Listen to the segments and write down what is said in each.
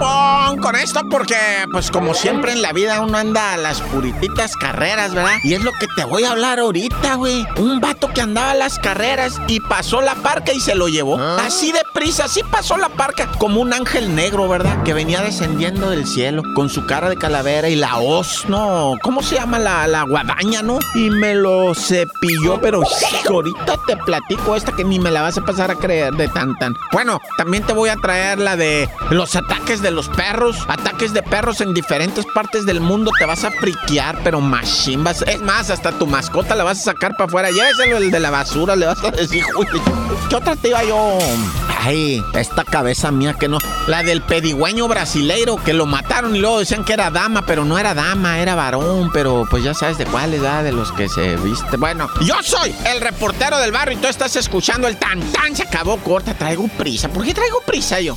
con esto porque, pues como siempre en la vida uno anda a las purititas carreras, ¿verdad? Y es lo que te voy a hablar ahorita, güey. Un vato que andaba a las carreras y pasó la parca y se lo llevó. Así de prisa, así pasó la parca. Como un ángel negro, ¿verdad? Que venía descendiendo del cielo con su cara de calavera y la hoz, ¿no? ¿Cómo se llama la, la guadaña, no? Y me lo cepilló, pero ahorita te platico esta que ni me la vas a pasar a creer de tan tan. Bueno, también te voy a traer la de los ataques de los perros. Ataques de perros en diferentes partes del mundo. Te vas a friquear, pero machimbas. Es más, hasta tu mascota la vas a sacar para afuera. Lléveselo el de la basura, le vas a decir, "Uy, ¿qué otra te iba yo? Ay, esta cabeza mía que no. La del pedigüeño brasileiro que lo mataron y luego decían que era dama, pero no era dama, era varón. Pero pues ya sabes de cuál edad de los que se viste. Bueno, yo soy el reportero del barrio y tú estás escuchando el tan tan. Se acabó corta, traigo prisa. ¿Por qué traigo prisa yo?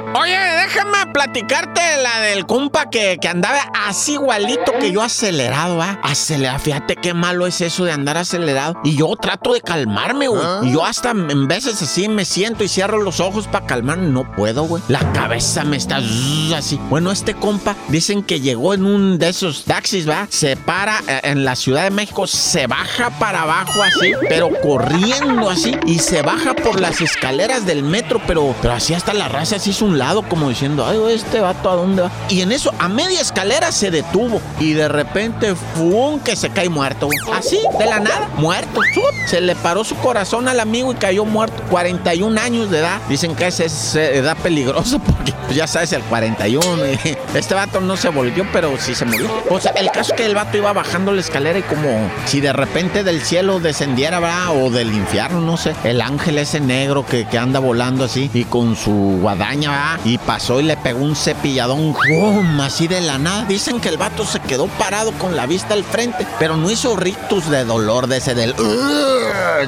Oye, déjame platicarte la del compa que, que andaba así igualito que yo acelerado, ¿ah? Acelerado. Fíjate qué malo es eso de andar acelerado. Y yo trato de calmarme, güey. Y yo hasta en veces así me siento y cierro los ojos para calmarme. No puedo, güey. La cabeza me está así. Bueno, este compa dicen que llegó en un de esos taxis, ¿va? Se para eh, en la Ciudad de México, se baja para abajo así, pero corriendo así. Y se baja por las escaleras del metro, pero, pero así hasta la raza así es un lado, como diciendo, ay, este vato a dónde va. Y en eso, a media escalera se detuvo. Y de repente, ¡fum! que se cae muerto. Así, de la nada, muerto. Se le paró su corazón al amigo y cayó muerto. 41 años de edad. Dicen que esa es eh, edad peligrosa porque pues, ya sabes, el 41. y Este vato no se volvió, pero sí se murió. O sea, el caso es que el vato iba bajando la escalera y como si de repente del cielo descendiera, ¿verdad? O del infierno, no sé. El ángel ese negro que, que anda volando así y con su guadaña, ¿verdad? Y pasó y le pegó un cepilladón, así de la nada. Dicen que el vato se quedó parado con la vista al frente, pero no hizo ritos de dolor de ese del...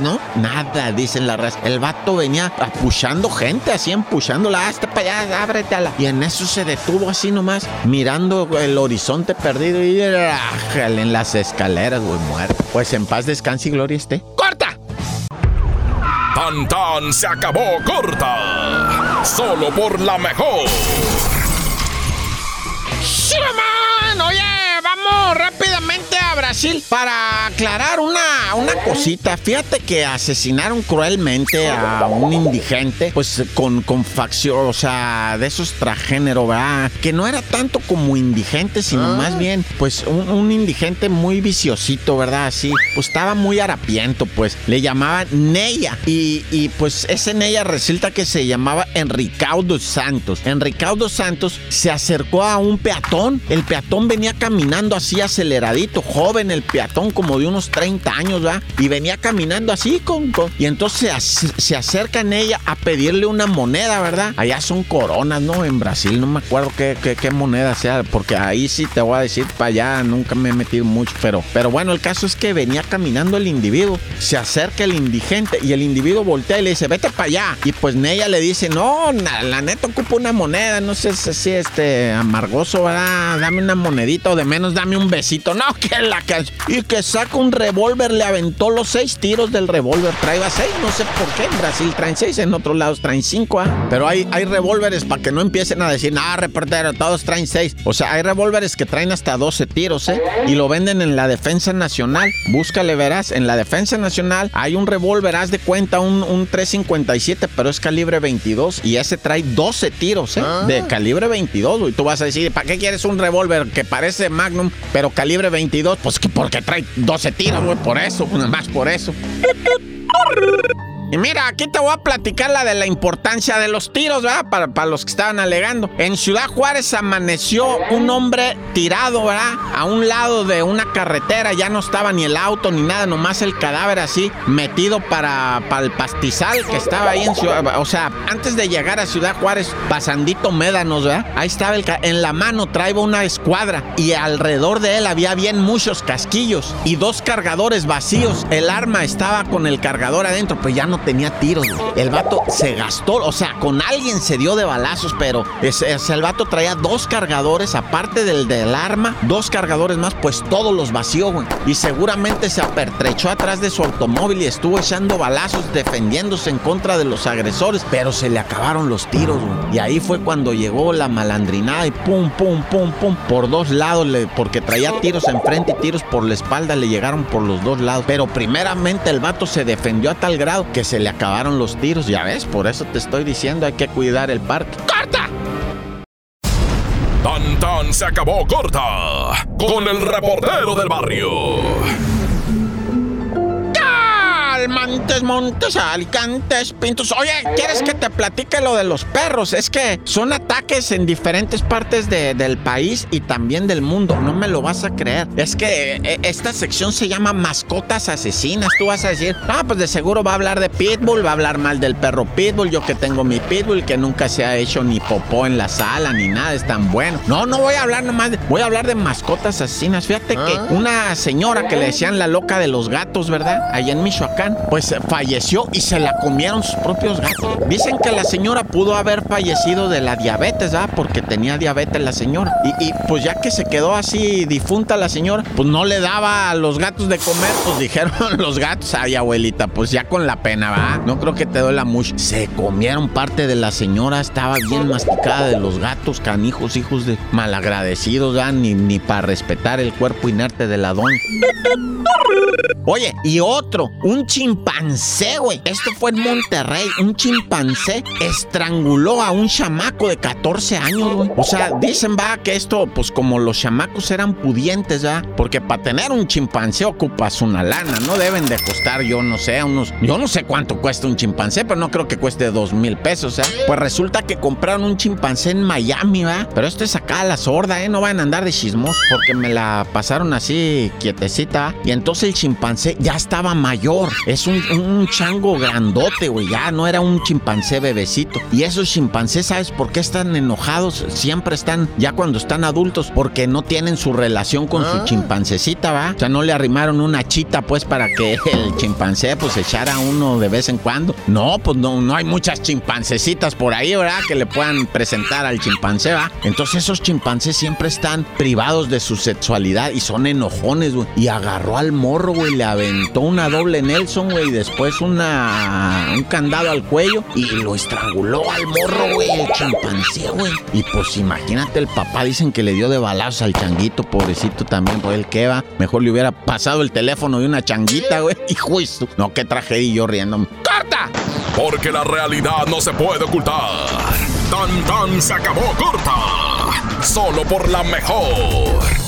¿No? Nada, dicen la raza. El vato venía apuchando gente, así empuchándola, hasta para allá, ábrete a la... Y en eso se detuvo así nomás, mirando el horizonte perdido y en las escaleras, güey, muerto. Pues en paz descanse y gloria esté. ¡Corta! Tan tan se acabó corta. Solo por la mejor. ¡Shuraman! Oye, vamos rápidamente para aclarar una, una cosita. Fíjate que asesinaron cruelmente a un indigente, pues con, con facción, o sea, de esos transgénero, ¿verdad? Que no era tanto como indigente, sino más bien, pues un, un indigente muy viciosito, ¿verdad? Así, pues estaba muy harapiento, pues le llamaban Neya. Y, y pues ese Neya resulta que se llamaba Enricaudo Santos. Enricaudo Santos se acercó a un peatón. El peatón venía caminando así aceleradito, joven el peatón, como de unos 30 años, ¿verdad? Y venía caminando así con. con- y entonces se, se acerca en ella a pedirle una moneda, ¿verdad? Allá son coronas, ¿no? En Brasil, no me acuerdo qué, qué, moneda sea, porque ahí sí te voy a decir para allá, nunca me he metido mucho, pero, pero bueno, el caso es que venía caminando el individuo, se acerca el indigente y el individuo voltea y le dice, vete para allá. Y pues Nella le dice, no, la neta ocupo una moneda, no sé si este amargoso, ¿verdad? Dame una monedita o de menos dame un besito. No, que la Y que saca un revólver, le aventó los seis tiros del revólver. Traía seis, no sé por qué. En Brasil traen seis, en otros lados traen cinco, ¿ah? Pero hay, hay revólveres para que no empiecen a decir, no, reportero, todos traen seis. O sea, hay revólveres que traen hasta 12 tiros, ¿eh? Y lo venden en la Defensa Nacional. Búscale, verás, en la Defensa Nacional hay un revólver, haz de cuenta, un, un 357, pero es calibre 22 y ese trae 12 tiros, ¿eh? De calibre 22, güey. Tú vas a decir, ¿para qué quieres un revólver que parece Magnum, pero calibre 22? Pues que porque trae 12 tiros, güey, por eso, nada más por eso. Y mira, aquí te voy a platicar la de la importancia de los tiros, ¿verdad? Para, para los que estaban alegando. En Ciudad Juárez amaneció un hombre tirado, ¿verdad? A un lado de una carretera, ya no estaba ni el auto ni nada, nomás el cadáver así, metido para, para el pastizal que estaba ahí en Ciudad, o sea, antes de llegar a Ciudad Juárez, pasandito Médanos, ¿verdad? Ahí estaba el, en la mano, traía una escuadra y alrededor de él había bien muchos casquillos y dos cargadores vacíos. El arma estaba con el cargador adentro, pues ya no tenía tiros. El vato se gastó, o sea, con alguien se dio de balazos, pero el vato traía dos cargadores, aparte del del arma, dos cargadores más, pues todos los vació, güey. Y seguramente se apertrechó atrás de su automóvil y estuvo echando balazos defendiéndose en contra de los agresores, pero se le acabaron los tiros, güey. Y ahí fue cuando llegó la malandrinada y pum, pum, pum, pum, por dos lados, le, porque traía tiros enfrente y tiros por la espalda, le llegaron por los dos lados. Pero primeramente el vato se defendió a tal grado se le acabaron los tiros, ya ves, por eso te estoy diciendo, hay que cuidar el parque. ¡Corta! Tan tan se acabó corta con el reportero del barrio. Montes, Montes, Alicantes, Pintos. Oye, ¿quieres que te platique lo de los perros? Es que son ataques en diferentes partes del país y también del mundo. No me lo vas a creer. Es que eh, esta sección se llama Mascotas Asesinas. Tú vas a decir, ah, pues de seguro va a hablar de Pitbull, va a hablar mal del perro Pitbull. Yo que tengo mi Pitbull que nunca se ha hecho ni popó en la sala ni nada, es tan bueno. No, no voy a hablar nomás, de, voy a hablar de mascotas asesinas. Fíjate que ah. una señora que le decían la loca de los gatos, ¿verdad? Allá en Michoacán pues falleció y se la comieron sus propios gatos. Dicen que la señora pudo haber fallecido de la diabetes, ¿ah? Porque tenía diabetes la señora. Y, pues ya que se quedó así difunta la señora, pues no le daba a los gatos de comer, pues dijeron los gatos, ay abuelita, pues ya con la pena, ¿va? No creo que te duela mucho. Se comieron parte de la señora, estaba bien masticada de los gatos, canijos, hijos de malagradecidos, ¿ah? Ni, ni para respetar el cuerpo inerte de la doña. Oye, y otro, un chimpancé, güey. Esto fue en Monterrey. Un chimpancé estranguló a un chamaco de 14 años, güey. O sea, dicen, va, que esto, pues como los chamacos eran pudientes, ya. Porque para tener un chimpancé ocupas una lana. No deben de costar, yo no sé, unos. Yo no sé cuánto cuesta un chimpancé, pero no creo que cueste dos mil pesos, ¿eh? Pues resulta que compraron un chimpancé en Miami, ¿va? Pero esto es acá a la sorda, ¿eh? No van a andar de chismos porque me la pasaron así quietecita. Y entonces el chimpancé ya estaba mayor. Es un, chango grandote, güey. Ya no era un chimpancé bebecito. Y esos chimpancés, ¿sabes por qué están enojados? Siempre están, ya cuando están adultos, porque no tienen su relación con su ah. chimpancecita, ¿va? O sea, no le arrimaron una chita, pues, para que el chimpancé, pues, echara uno de vez en cuando. No, pues, no, no hay muchas chimpancecitas por ahí, ¿verdad? Que le puedan presentar al chimpancé, ¿va? Entonces, esos chimpancés siempre están privados de su sexualidad y son enojones, güey. Y agarró al morro, güey, le aventó una doble Nelson, güey, después una, un candado al cuello y lo estranguló al morro, güey, el chimpancé, güey. Y pues imagínate, el papá dicen que le dio de balazos al changuito, pobrecito también, por el que va. Mejor le hubiera pasado el teléfono de una changuita, güey. Y justo. No, qué tragedia yo riéndome. ¡Corta! Porque la realidad no se puede ocultar. Tan tan se acabó corta. Solo por la mejor.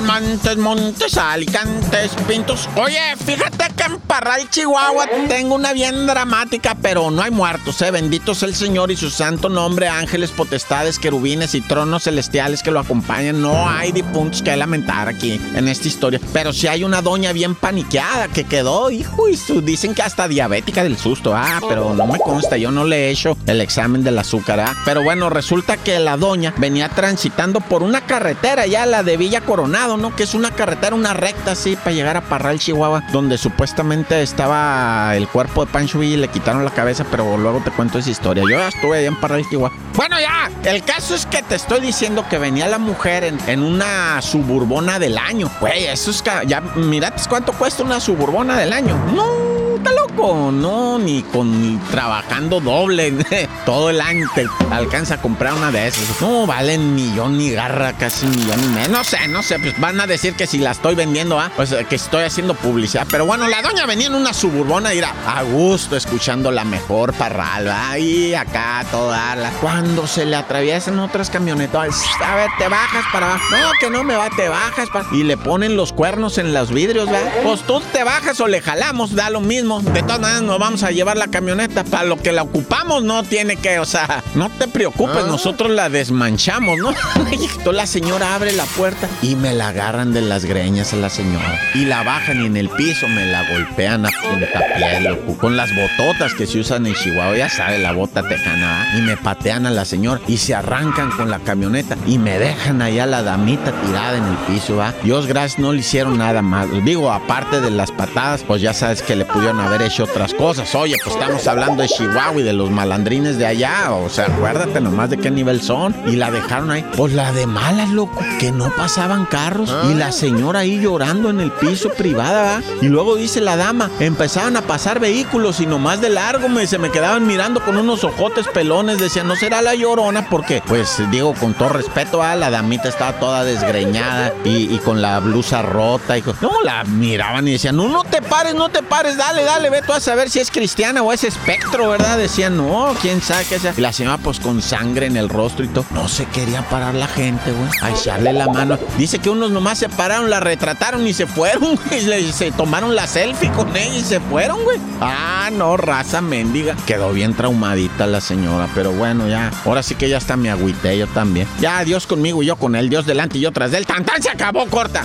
Montes, Montes, Alicantes, Pintos. Oye, fíjate que en Parral, Chihuahua, tengo una bien dramática, pero no hay muertos, ¿eh? Bendito sea el Señor y su santo nombre, ángeles, potestades, querubines y tronos celestiales que lo acompañan. No hay difuntos que lamentar aquí en esta historia. Pero sí hay una doña bien paniqueada que quedó, hijo, y su, dicen que hasta diabética del susto. Ah, pero no me consta, yo no le he hecho el examen del azúcar, ¿ah? Pero bueno, resulta que la doña venía transitando por una carretera, ya la de Villa Coronada ¿no? Que es una carretera, una recta así para llegar a Parral, Chihuahua, donde supuestamente estaba el cuerpo de Pancho y le quitaron la cabeza, pero luego te cuento esa historia. Yo ya estuve allá en Parral, Chihuahua. Bueno, ya, el caso es que te estoy diciendo que venía la mujer en, en una suburbona del año. Güey, eso es ya, mirad cuánto cuesta una suburbona del año. No está loco, no, ni con trabajando doble todo el año te alcanza a comprar una de esas. No, valen millón ni garra, casi millón y medio. No sé, no sé, pues van a decir que si la estoy vendiendo, ¿ah? pues que estoy haciendo publicidad. Pero bueno, la doña venía en una suburbona y era a gusto escuchando la mejor parral, ahí acá toda la. Cuando se le atraviesan otras camionetas, a ver, te bajas para abajo. No, que no me va, te bajas para. Y le ponen los cuernos en los vidrios, ¿verdad? Pues tú te bajas o le jalamos, da lo mismo De todas maneras, nos vamos a llevar la camioneta. Para lo que la ocupamos, no tiene que, o sea, no te preocupes, ah. nosotros la desmanchamos, ¿no? Entonces la señora abre la puerta y me la agarran de las greñas a la señora. Y la bajan y en el piso me la golpean a punta piel, loco. Con las bototas que se usan en Chihuahua, ya sabe, la bota tejana. Y me patean a la señora y se arrancan con la camioneta y me dejan allá la damita tirada en el piso, ¿va? Dios gracias, no le hicieron nada más. Digo, aparte de las patadas, pues ya sabes que le pudieron haber hecho otras cosas. Oye, pues estamos hablando de Chihuahua y de los malandrines de allá. O sea, acuérdate nomás de qué nivel son. Y la dejaron ahí. Pues la de malas, loco, que no pasaban carros. Y la señora ahí llorando en el piso privada, ¿va? Y luego dice la dama, empezaban a pasar vehículos y nomás de largo me, se me quedaban mirando con unos ojotes pelones. Decían, no será la llorona, porque, pues digo, con todo respeto, a la damita estaba toda desgreñada y, con la blusa rota. Y no, la miraban y decían, no, no te pares, no te pares, dale, dale, ve tú a saber si es cristiana o es espectro, ¿verdad? Decían, no, quién sabe qué sea. Y la señora, pues con sangre en el rostro y todo. No se quería parar la gente, güey. A echarle la mano. Dice que unos nomás se pararon, la retrataron y se fueron, güey. Y se tomaron la selfie con ella y se fueron, güey. Ah, no, raza mendiga. Quedó bien traumadita la señora, pero bueno, ya. Ahora sí que ya está mi agüite, yo también. Ya, Dios conmigo y yo con él, Dios delante y yo tras del Tan, se acabó, corta.